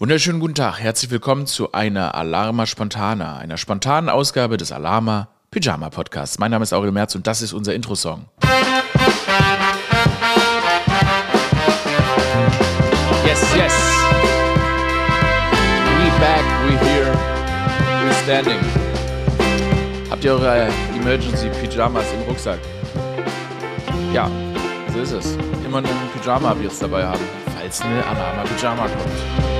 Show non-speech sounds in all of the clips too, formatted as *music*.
Wunderschönen guten Tag, herzlich willkommen zu einer Alarma Spontana, einer spontanen Ausgabe des Alarma Pyjama Podcasts. Mein Name ist Aurel Merz und das ist unser Intro-Song. Yes, yes. We back, we here, we standing. Habt ihr eure Emergency Pyjamas im Rucksack? Ja, so ist es. Immer einen Pyjama wir jetzt dabei haben, falls eine Alarma Pyjama kommt.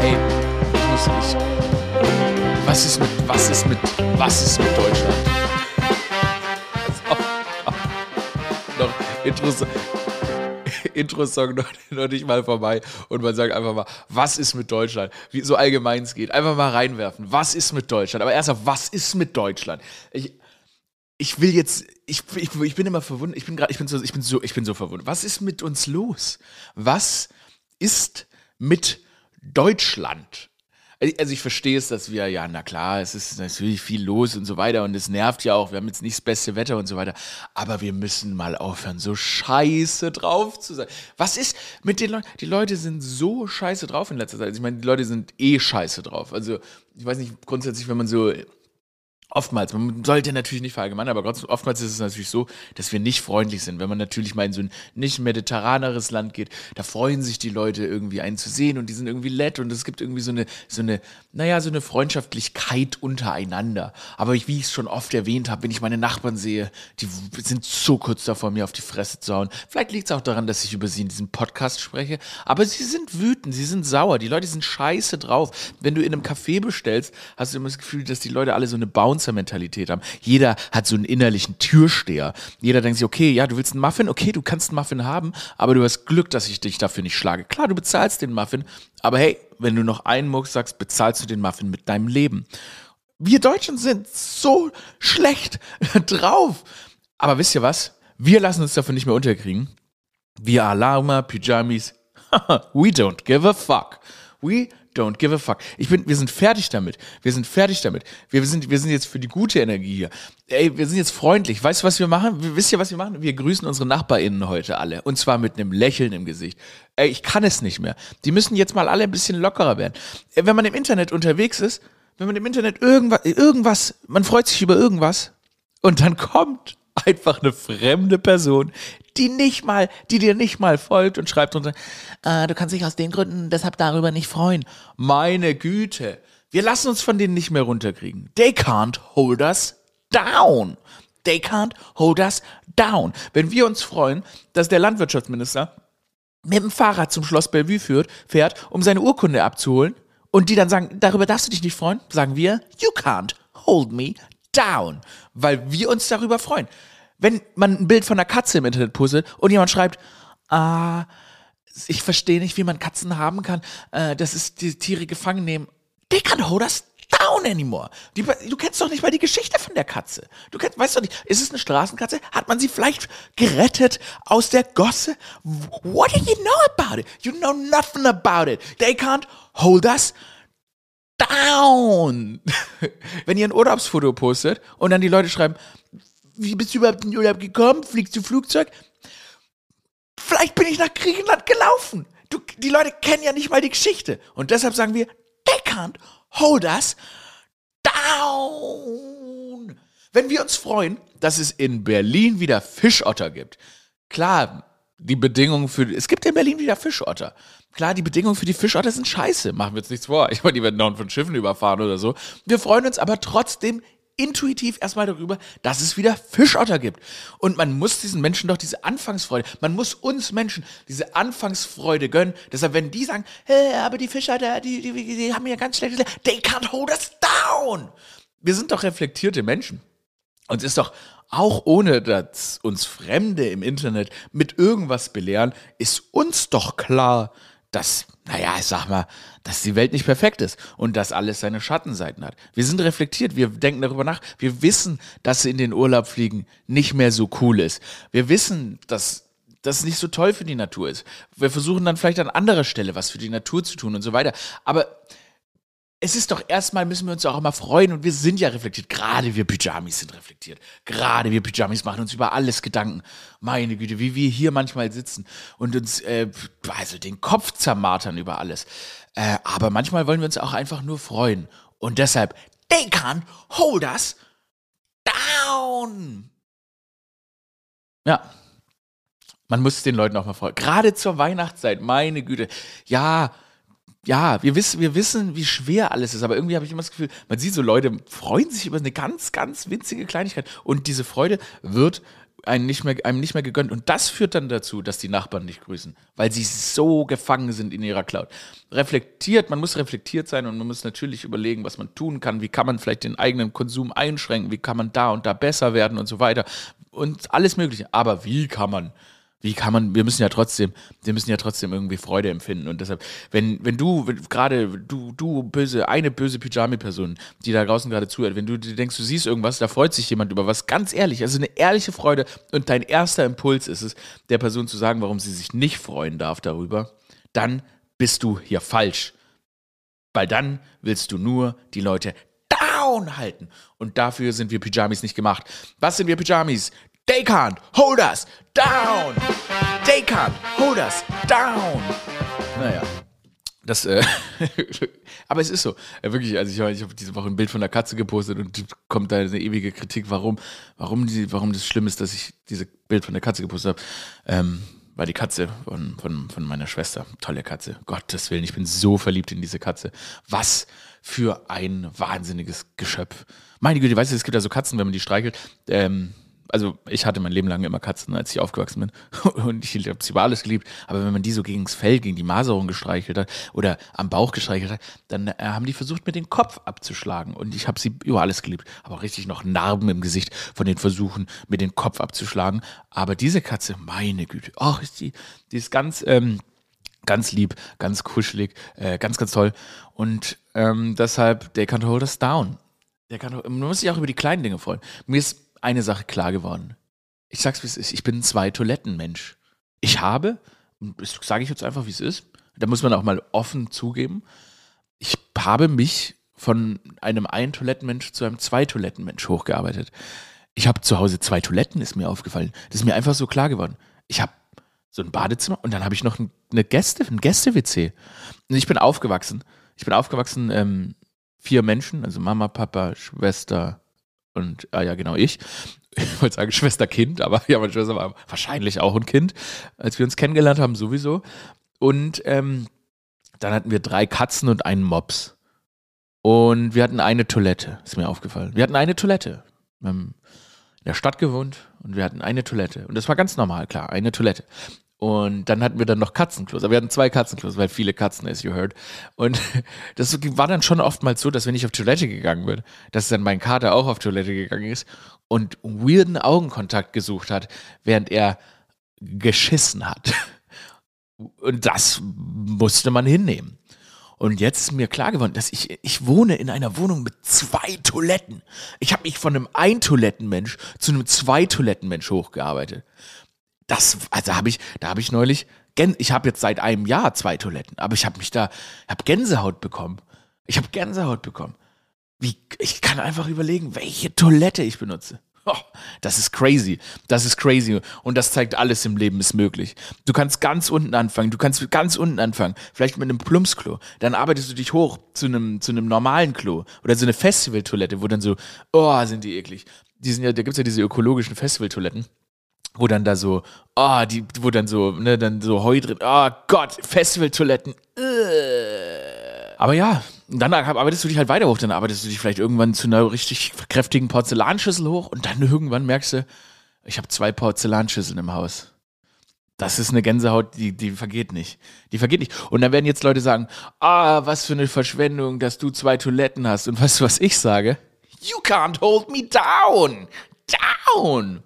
Ey, ich muss. Was ist mit, was ist mit, was ist mit Deutschland? *laughs* noch interessant. Intro-Song noch, noch nicht mal vorbei und man sagt einfach mal, was ist mit Deutschland? Wie so allgemein es geht. Einfach mal reinwerfen. Was ist mit Deutschland? Aber erstmal, was ist mit Deutschland? Ich, ich will jetzt, ich, ich, ich bin immer verwundert, ich bin gerade, ich bin so, ich bin so, ich bin so verwundert. Was ist mit uns los? Was ist mit Deutschland? Also ich verstehe es, dass wir, ja, na klar, es ist natürlich viel los und so weiter und es nervt ja auch, wir haben jetzt nicht das beste Wetter und so weiter, aber wir müssen mal aufhören, so scheiße drauf zu sein. Was ist mit den Leuten? Die Leute sind so scheiße drauf in letzter Zeit. Also ich meine, die Leute sind eh scheiße drauf. Also ich weiß nicht, grundsätzlich, wenn man so Oftmals, man sollte natürlich nicht verallgemeinern, aber oftmals ist es natürlich so, dass wir nicht freundlich sind. Wenn man natürlich mal in so ein nicht mediterraneres Land geht, da freuen sich die Leute irgendwie einen zu sehen und die sind irgendwie nett und es gibt irgendwie so eine, so eine, naja, so eine Freundschaftlichkeit untereinander. Aber wie ich es schon oft erwähnt habe, wenn ich meine Nachbarn sehe, die sind so kurz davor, mir auf die Fresse zu hauen. Vielleicht liegt es auch daran, dass ich über sie in diesem Podcast spreche, aber sie sind wütend, sie sind sauer, die Leute sind scheiße drauf. Wenn du in einem Café bestellst, hast du immer das Gefühl, dass die Leute alle so eine Bounce Bouncer-Mentalität haben. Jeder hat so einen innerlichen Türsteher. Jeder denkt sich, okay, ja, du willst einen Muffin, okay, du kannst einen Muffin haben, aber du hast Glück, dass ich dich dafür nicht schlage. Klar, du bezahlst den Muffin, aber hey, wenn du noch einen Mucks sagst, bezahlst du den Muffin mit deinem Leben. Wir Deutschen sind so schlecht *laughs* drauf. Aber wisst ihr was? Wir lassen uns dafür nicht mehr unterkriegen. Wir Alarma, Pyjamis, *laughs* we don't give a fuck. We don't give a fuck. Ich bin, wir sind fertig damit. Wir sind fertig damit. Wir sind, wir sind jetzt für die gute Energie hier. Ey, wir sind jetzt freundlich. Weißt du, was wir machen? Wisst ihr, was wir machen? Wir grüßen unsere NachbarInnen heute alle. Und zwar mit einem Lächeln im Gesicht. Ey, ich kann es nicht mehr. Die müssen jetzt mal alle ein bisschen lockerer werden. Wenn man im Internet unterwegs ist, wenn man im Internet irgendwas, irgendwas, man freut sich über irgendwas und dann kommt einfach eine fremde Person, die nicht mal, die dir nicht mal folgt und schreibt sagt, äh, du kannst dich aus den Gründen deshalb darüber nicht freuen. Meine Güte. Wir lassen uns von denen nicht mehr runterkriegen. They can't hold us down. They can't hold us down. Wenn wir uns freuen, dass der Landwirtschaftsminister mit dem Fahrrad zum Schloss Bellevue führt, fährt, um seine Urkunde abzuholen, und die dann sagen, darüber darfst du dich nicht freuen, sagen wir, you can't hold me down, weil wir uns darüber freuen. Wenn man ein Bild von einer Katze im Internet puzzelt und jemand schreibt, ah, ich verstehe nicht, wie man Katzen haben kann, äh, das ist die Tiere gefangen nehmen. They can't hold us down anymore. Die, du kennst doch nicht mal die Geschichte von der Katze. Du kennst, weißt doch nicht, ist es eine Straßenkatze? Hat man sie vielleicht gerettet aus der Gosse? What do you know about it? You know nothing about it. They can't hold us down. *laughs* Wenn ihr ein Urlaubsfoto postet und dann die Leute schreiben, wie bist du überhaupt in den Urlaub gekommen? Fliegst du Flugzeug? Vielleicht bin ich nach Griechenland gelaufen. Du, die Leute kennen ja nicht mal die Geschichte. Und deshalb sagen wir, they can't hold us down. Wenn wir uns freuen, dass es in Berlin wieder Fischotter gibt. Klar, die Bedingungen für, es gibt in Berlin wieder Fischotter. Klar, die Bedingungen für die Fischotter sind scheiße. Machen wir uns nichts vor. Ich meine, die werden dauernd von Schiffen überfahren oder so. Wir freuen uns aber trotzdem intuitiv erstmal darüber, dass es wieder Fischotter gibt. Und man muss diesen Menschen doch diese Anfangsfreude, man muss uns Menschen diese Anfangsfreude gönnen. Deshalb, wenn die sagen, hey, aber die Fischotter, die, die, die haben ja ganz schlechtes, they can't hold us down. Wir sind doch reflektierte Menschen. Und es ist doch auch ohne dass uns Fremde im Internet mit irgendwas belehren, ist uns doch klar, dass, naja, ich sag mal, dass die Welt nicht perfekt ist und dass alles seine Schattenseiten hat. Wir sind reflektiert, wir denken darüber nach, wir wissen, dass in den Urlaub fliegen nicht mehr so cool ist. Wir wissen, dass das nicht so toll für die Natur ist. Wir versuchen dann vielleicht an anderer Stelle was für die Natur zu tun und so weiter. Aber es ist doch erstmal, müssen wir uns auch immer freuen und wir sind ja reflektiert. Gerade wir Pyjamis sind reflektiert. Gerade wir Pyjamis machen uns über alles Gedanken. Meine Güte, wie wir hier manchmal sitzen und uns äh, also den Kopf zermartern über alles. Äh, aber manchmal wollen wir uns auch einfach nur freuen. Und deshalb, they can't hold us down. Ja. Man muss den Leuten auch mal freuen. Gerade zur Weihnachtszeit, meine Güte. Ja, ja, wir wissen, wir wissen, wie schwer alles ist, aber irgendwie habe ich immer das Gefühl, man sieht so Leute freuen sich über eine ganz, ganz winzige Kleinigkeit und diese Freude wird einem nicht, mehr, einem nicht mehr gegönnt. Und das führt dann dazu, dass die Nachbarn nicht grüßen, weil sie so gefangen sind in ihrer Cloud. Reflektiert, man muss reflektiert sein und man muss natürlich überlegen, was man tun kann, wie kann man vielleicht den eigenen Konsum einschränken, wie kann man da und da besser werden und so weiter. Und alles Mögliche. Aber wie kann man wie kann man, wir müssen ja trotzdem, wir müssen ja trotzdem irgendwie Freude empfinden. Und deshalb, wenn, wenn du, gerade du, du böse, eine böse Pyjami-Person, die da draußen gerade zuhört, wenn du denkst, du siehst irgendwas, da freut sich jemand über was, ganz ehrlich, also eine ehrliche Freude und dein erster Impuls ist es, der Person zu sagen, warum sie sich nicht freuen darf darüber, dann bist du hier falsch. Weil dann willst du nur die Leute down halten. Und dafür sind wir Pyjamis nicht gemacht. Was sind wir Pyjamis? They can't hold us down. They can't hold us down. Naja. Das, äh, *laughs* aber es ist so. Ja, wirklich, also ich, ich habe diese Woche ein Bild von der Katze gepostet und kommt da eine ewige Kritik, warum, warum, die, warum das schlimm ist, dass ich dieses Bild von der Katze gepostet habe. Ähm, war die Katze von, von, von meiner Schwester. Tolle Katze. Gottes Willen, ich bin so verliebt in diese Katze. Was für ein wahnsinniges Geschöpf. Meine Güte, weißt du, es gibt ja so Katzen, wenn man die streichelt, ähm, also ich hatte mein Leben lang immer Katzen, als ich aufgewachsen bin. *laughs* Und ich habe sie über alles geliebt. Aber wenn man die so gegen das Fell, gegen die Maserung gestreichelt hat oder am Bauch gestreichelt hat, dann äh, haben die versucht, mir den Kopf abzuschlagen. Und ich habe sie über alles geliebt. Aber auch richtig noch Narben im Gesicht von den Versuchen, mir den Kopf abzuschlagen. Aber diese Katze, meine Güte, ach, ist die, die ist ganz, ähm, ganz lieb, ganz kuschelig, äh, ganz, ganz toll. Und ähm, deshalb, they can't hold us down. Der kann, man muss sich auch über die kleinen Dinge freuen. Mir ist eine Sache klar geworden. Ich sag's, wie es ist. Ich bin ein Zwei-Toiletten-Mensch. Ich habe, das sage ich jetzt einfach, wie es ist, da muss man auch mal offen zugeben, ich habe mich von einem Ein-Toiletten-Mensch zu einem Zwei-Toiletten-Mensch hochgearbeitet. Ich habe zu Hause zwei Toiletten, ist mir aufgefallen. Das ist mir einfach so klar geworden. Ich habe so ein Badezimmer und dann habe ich noch eine Gäste, ein Gäste-WC. Und ich bin aufgewachsen. Ich bin aufgewachsen, ähm, vier Menschen, also Mama, Papa, Schwester, und, ah ja, genau, ich. Ich wollte sagen Schwester-Kind, aber *laughs* ja, meine Schwester war wahrscheinlich auch ein Kind, als wir uns kennengelernt haben, sowieso. Und ähm, dann hatten wir drei Katzen und einen Mops. Und wir hatten eine Toilette, ist mir aufgefallen. Wir hatten eine Toilette. Wir haben in der Stadt gewohnt und wir hatten eine Toilette. Und das war ganz normal, klar, eine Toilette. Und dann hatten wir dann noch Katzenklos. Aber wir hatten zwei Katzenklos, weil viele Katzen, as you heard. Und *laughs* das war dann schon oftmals so, dass wenn ich auf Toilette gegangen bin, dass dann mein Kater auch auf Toilette gegangen ist und weirden Augenkontakt gesucht hat, während er geschissen hat. *laughs* Und das musste man hinnehmen. Und jetzt ist mir klar geworden, dass ich, ich wohne in einer Wohnung mit zwei Toiletten. Ich habe mich von einem Ein-Toiletten-Mensch zu einem Zwei-Toiletten-Mensch hochgearbeitet das, also habe ich, da habe ich neulich, ich habe jetzt seit einem Jahr zwei Toiletten, aber ich habe mich da, habe Gänsehaut bekommen. Ich habe Gänsehaut bekommen. Wie, ich kann einfach überlegen, welche Toilette ich benutze. Oh, das ist crazy. Das ist crazy. Und das zeigt, alles im Leben ist möglich. Du kannst ganz unten anfangen. Du kannst ganz unten anfangen. Vielleicht mit einem Plumpsklo. Dann arbeitest du dich hoch zu einem, zu einem normalen Klo. Oder so eine Festivaltoilette, wo dann so, oh, sind die eklig. Die sind ja, da gibt's ja diese ökologischen Festivaltoiletten wo dann da so, ah, oh, die, wo dann so, ne, dann so Heu drin, oh Gott, Festivaltoiletten. Äh. Aber ja, dann arbeitest du dich halt weiter hoch, dann arbeitest du dich vielleicht irgendwann zu einer richtig kräftigen Porzellanschüssel hoch und dann irgendwann merkst du, ich habe zwei Porzellanschüsseln im Haus. Das ist eine Gänsehaut, die, die vergeht nicht. Die vergeht nicht. Und dann werden jetzt Leute sagen, ah, was für eine Verschwendung, dass du zwei Toiletten hast. Und weißt du, was ich sage? You can't hold me down. Down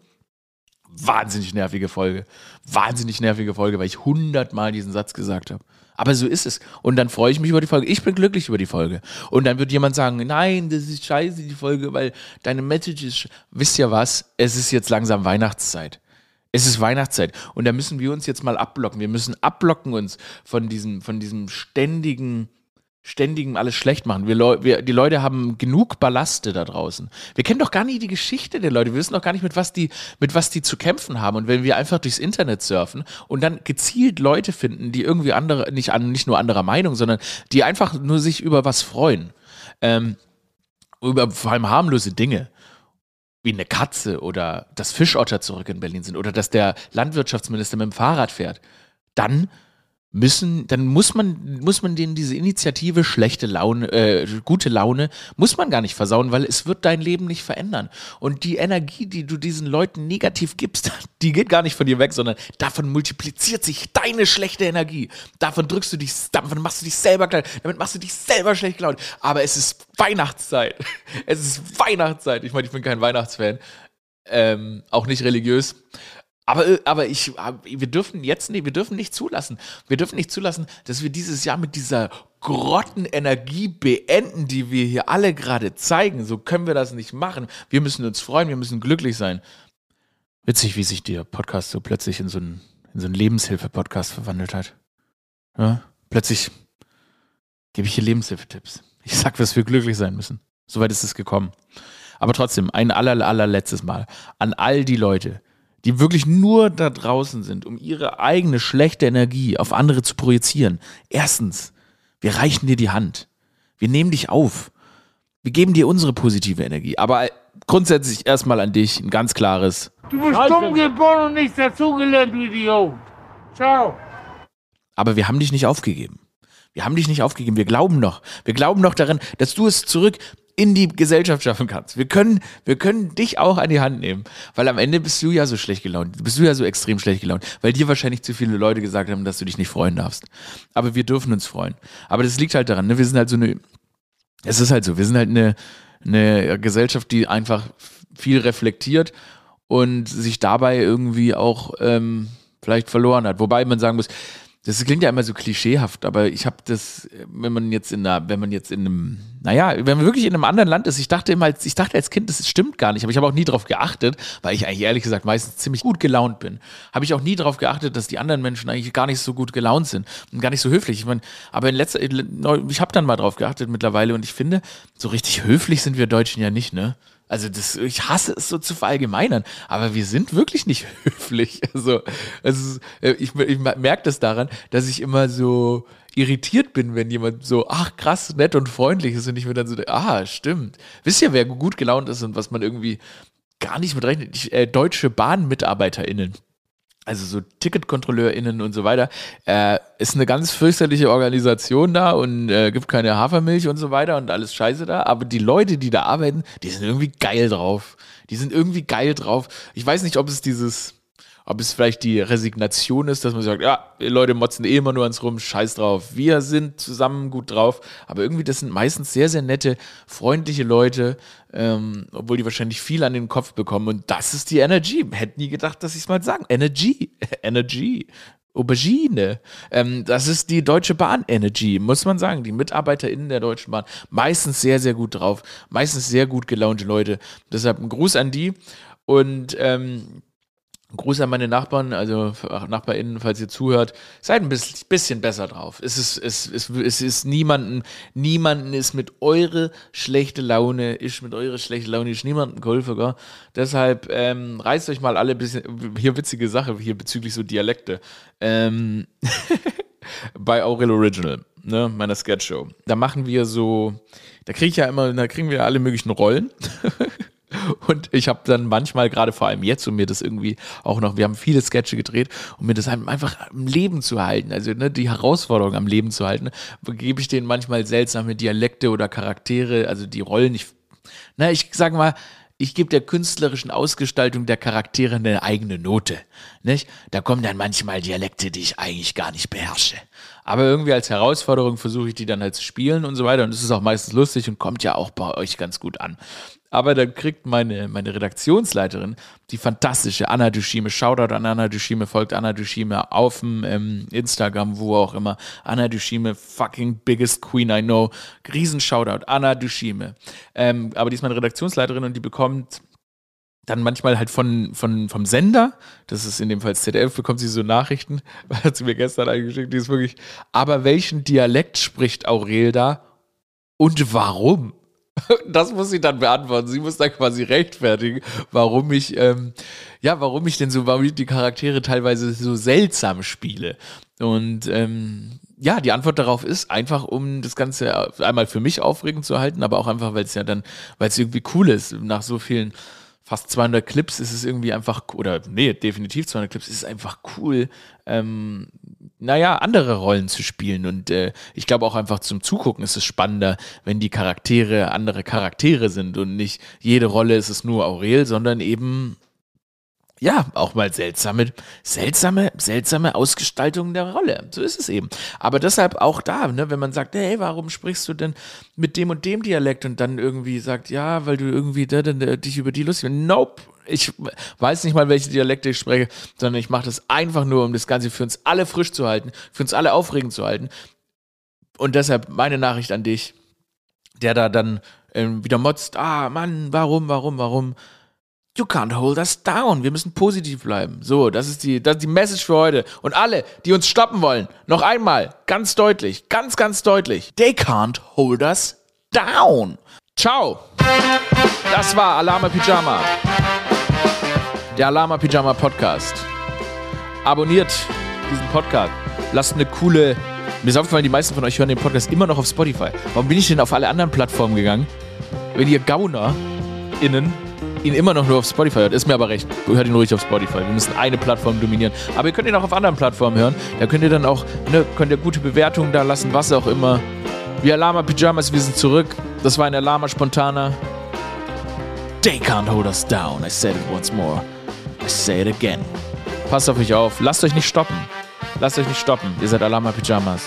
wahnsinnig nervige Folge. Wahnsinnig nervige Folge, weil ich hundertmal diesen Satz gesagt habe. Aber so ist es. Und dann freue ich mich über die Folge. Ich bin glücklich über die Folge. Und dann wird jemand sagen, nein, das ist scheiße, die Folge, weil deine Message ist, wisst ihr was? Es ist jetzt langsam Weihnachtszeit. Es ist Weihnachtszeit. Und da müssen wir uns jetzt mal abblocken. Wir müssen abblocken uns von diesem, von diesem ständigen ständigem alles schlecht machen. Wir, wir, die Leute haben genug Ballaste da draußen. Wir kennen doch gar nicht die Geschichte der Leute. Wir wissen doch gar nicht, mit was die, mit was die zu kämpfen haben. Und wenn wir einfach durchs Internet surfen und dann gezielt Leute finden, die irgendwie andere, nicht, an, nicht nur anderer Meinung, sondern die einfach nur sich über was freuen. Ähm, über vor allem harmlose Dinge wie eine Katze oder dass Fischotter zurück in Berlin sind oder dass der Landwirtschaftsminister mit dem Fahrrad fährt, dann müssen, dann muss man, muss man denen diese Initiative schlechte Laune, äh, gute Laune, muss man gar nicht versauen, weil es wird dein Leben nicht verändern. Und die Energie, die du diesen Leuten negativ gibst, *laughs* die geht gar nicht von dir weg, sondern davon multipliziert sich deine schlechte Energie. Davon drückst du dich, davon machst du dich selber klein, damit machst du dich selber schlecht gelaunt. Aber es ist Weihnachtszeit. *laughs* Es ist Weihnachtszeit. Ich meine, ich bin kein Weihnachtsfan. Ähm, auch nicht religiös. Aber, äh, aber ich, wir dürfen jetzt nicht, wir dürfen nicht zulassen. Wir dürfen nicht zulassen, dass wir dieses Jahr mit dieser Grottenenergie beenden, die wir hier alle gerade zeigen. So können wir das nicht machen. Wir müssen uns freuen, wir müssen glücklich sein. Witzig, wie sich der Podcast so plötzlich in so einen, in so einen Lebenshilfe-Podcast verwandelt hat. Ja? Plötzlich gebe ich hier Lebenshilfetipps. Ich sag, dass wir glücklich sein müssen. Soweit ist es gekommen. Aber trotzdem, ein aller, allerletztes Mal an all die Leute, die wirklich nur da draußen sind, um ihre eigene schlechte Energie auf andere zu projizieren. Erstens, wir reichen dir die Hand. Wir nehmen dich auf. Wir geben dir unsere positive Energie. Aber grundsätzlich erstmal an dich ein ganz klares. Du bist dumm geboren und nichts dazugelernt, du Idiot. Ciao. Aber wir haben dich nicht aufgegeben. Wir haben dich nicht aufgegeben. Wir glauben noch. Wir glauben noch daran, dass du es zurück in die Gesellschaft schaffen kannst. Wir können, wir können dich auch an die Hand nehmen, weil am Ende bist du ja so schlecht gelaunt, bist du ja so extrem schlecht gelaunt, weil dir wahrscheinlich zu viele Leute gesagt haben, dass du dich nicht freuen darfst. Aber wir dürfen uns freuen. Aber das liegt halt daran, ne? wir sind halt so eine, es ist halt so, wir sind halt eine, eine Gesellschaft, die einfach viel reflektiert und sich dabei irgendwie auch ähm, vielleicht verloren hat. Wobei man sagen muss, das klingt ja immer so klischeehaft, aber ich habe das, wenn man jetzt in einer, wenn man jetzt in einem, naja, wenn man wirklich in einem anderen Land ist, ich dachte immer, ich dachte als Kind, das stimmt gar nicht, aber ich habe auch nie darauf geachtet, weil ich eigentlich ehrlich gesagt meistens ziemlich gut gelaunt bin. Habe ich auch nie darauf geachtet, dass die anderen Menschen eigentlich gar nicht so gut gelaunt sind und gar nicht so höflich. Ich meine, aber in letzter, ich habe dann mal drauf geachtet mittlerweile und ich finde, so richtig höflich sind wir Deutschen ja nicht, ne? Also das, ich hasse es so zu verallgemeinern, aber wir sind wirklich nicht *laughs* höflich. Also, also ich, ich merke das daran, dass ich immer so irritiert bin, wenn jemand so, ach krass, nett und freundlich ist und ich mir dann so, ah, stimmt. Wisst ihr, wer gut gelaunt ist und was man irgendwie gar nicht mit rechnet? Ich, äh, deutsche BahnmitarbeiterInnen also so TicketkontrolleurInnen und so weiter, äh, ist eine ganz fürchterliche Organisation da und äh, gibt keine Hafermilch und so weiter und alles Scheiße da. Aber die Leute, die da arbeiten, die sind irgendwie geil drauf. Die sind irgendwie geil drauf. Ich weiß nicht, ob es dieses, ob es vielleicht die Resignation ist, dass man sagt, ja, Leute motzen eh immer nur ans Rum, scheiß drauf. Wir sind zusammen gut drauf. Aber irgendwie, das sind meistens sehr, sehr nette, freundliche Leute, ähm, obwohl die wahrscheinlich viel an den Kopf bekommen. Und das ist die Energy. Hätte nie gedacht, dass ich es mal sagen. Energy. *laughs* Energy. Aubergine. Ähm, das ist die Deutsche Bahn Energy, muss man sagen. Die MitarbeiterInnen der Deutschen Bahn meistens sehr, sehr gut drauf. Meistens sehr gut gelaunte Leute. Deshalb ein Gruß an die. Und ähm, Gruß an meine Nachbarn, also NachbarInnen, falls ihr zuhört, seid ein bisschen besser drauf. Es ist, es, es, es ist niemanden, niemanden ist mit eure schlechte Laune, ist mit eure schlechte Laune, ist niemanden geholfen? Deshalb ähm, reißt euch mal alle ein bisschen, hier witzige Sache, hier bezüglich so Dialekte. Ähm, *laughs* bei Aurel Original, ne, meiner Sketch-Show. Da machen wir so, da kriege ich ja immer, da kriegen wir alle möglichen Rollen. *laughs* Und ich habe dann manchmal, gerade vor allem jetzt, um mir das irgendwie auch noch, wir haben viele Sketche gedreht, um mir das einfach am Leben zu halten, also ne, die Herausforderung am Leben zu halten, gebe ich denen manchmal seltsame Dialekte oder Charaktere, also die Rollen. Ich, na, ich sag mal, ich gebe der künstlerischen Ausgestaltung der Charaktere eine eigene Note. Nicht? Da kommen dann manchmal Dialekte, die ich eigentlich gar nicht beherrsche. Aber irgendwie als Herausforderung versuche ich die dann halt zu spielen und so weiter. Und es ist auch meistens lustig und kommt ja auch bei euch ganz gut an. Aber dann kriegt meine, meine Redaktionsleiterin, die fantastische Anna Dushime, Shoutout an Anna Dushime, folgt Anna Dushime auf dem ähm, Instagram, wo auch immer. Anna Dushime, fucking biggest queen I know. Riesen Shoutout, Anna Dushime. Ähm, aber die ist meine Redaktionsleiterin und die bekommt dann manchmal halt von, von, vom Sender, das ist in dem Fall ZDF, bekommt sie so Nachrichten, *laughs* hat sie mir gestern eingeschickt, die ist wirklich, aber welchen Dialekt spricht Aurel da und warum? *laughs* Das muss sie dann beantworten. Sie muss dann quasi rechtfertigen, warum ich, ähm, ja, warum ich denn so, warum ich die Charaktere teilweise so seltsam spiele. Und ähm, ja, die Antwort darauf ist einfach, um das Ganze einmal für mich aufregend zu halten, aber auch einfach, weil es ja dann, weil es irgendwie cool ist, nach so vielen fast 200 Clips ist es irgendwie einfach, oder nee, definitiv 200 Clips, ist es einfach cool, ähm, naja, andere Rollen zu spielen. Und äh, ich glaube auch einfach zum Zugucken ist es spannender, wenn die Charaktere andere Charaktere sind und nicht jede Rolle ist es nur Aurel, sondern eben ja, auch mal seltsame, seltsame, seltsame Ausgestaltung der Rolle. So ist es eben. Aber deshalb auch da, ne, wenn man sagt, hey, warum sprichst du denn mit dem und dem Dialekt und dann irgendwie sagt, ja, weil du irgendwie da, da, da, dich über die lustig Nope. Ich weiß nicht mal, welche Dialekte ich spreche, sondern ich mache das einfach nur, um das Ganze für uns alle frisch zu halten, für uns alle aufregend zu halten. Und deshalb meine Nachricht an dich, der da dann ähm, wieder motzt, ah, Mann, warum, warum, warum? You can't hold us down. Wir müssen positiv bleiben. So, das ist die, das ist die Message für heute. Und alle, die uns stoppen wollen, noch einmal, ganz deutlich, ganz, ganz deutlich. They can't hold us down. Ciao. Das war Alama Pyjama. Der Alama Pyjama Podcast. Abonniert diesen Podcast. Lasst eine coole. Mir ist aufgefallen, die meisten von euch hören den Podcast immer noch auf Spotify. Warum bin ich denn auf alle anderen Plattformen gegangen? Wenn ihr Gauner innen ihn immer noch nur auf Spotify hört, ist mir aber recht. Hört ihn ruhig auf Spotify. Wir müssen eine Plattform dominieren. Aber ihr könnt ihn auch auf anderen Plattformen hören. Da könnt ihr dann auch, ne, könnt ihr gute Bewertungen da lassen, was auch immer. Wir Alama Pyjamas, wir sind zurück. Das war ein Alama Spontaner. They can't hold us down. I said it once more. I say it again. Passt auf euch auf. Lasst euch nicht stoppen. Lasst euch nicht stoppen. Ihr seid Alama Pyjamas.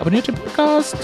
Abonniert den Podcast.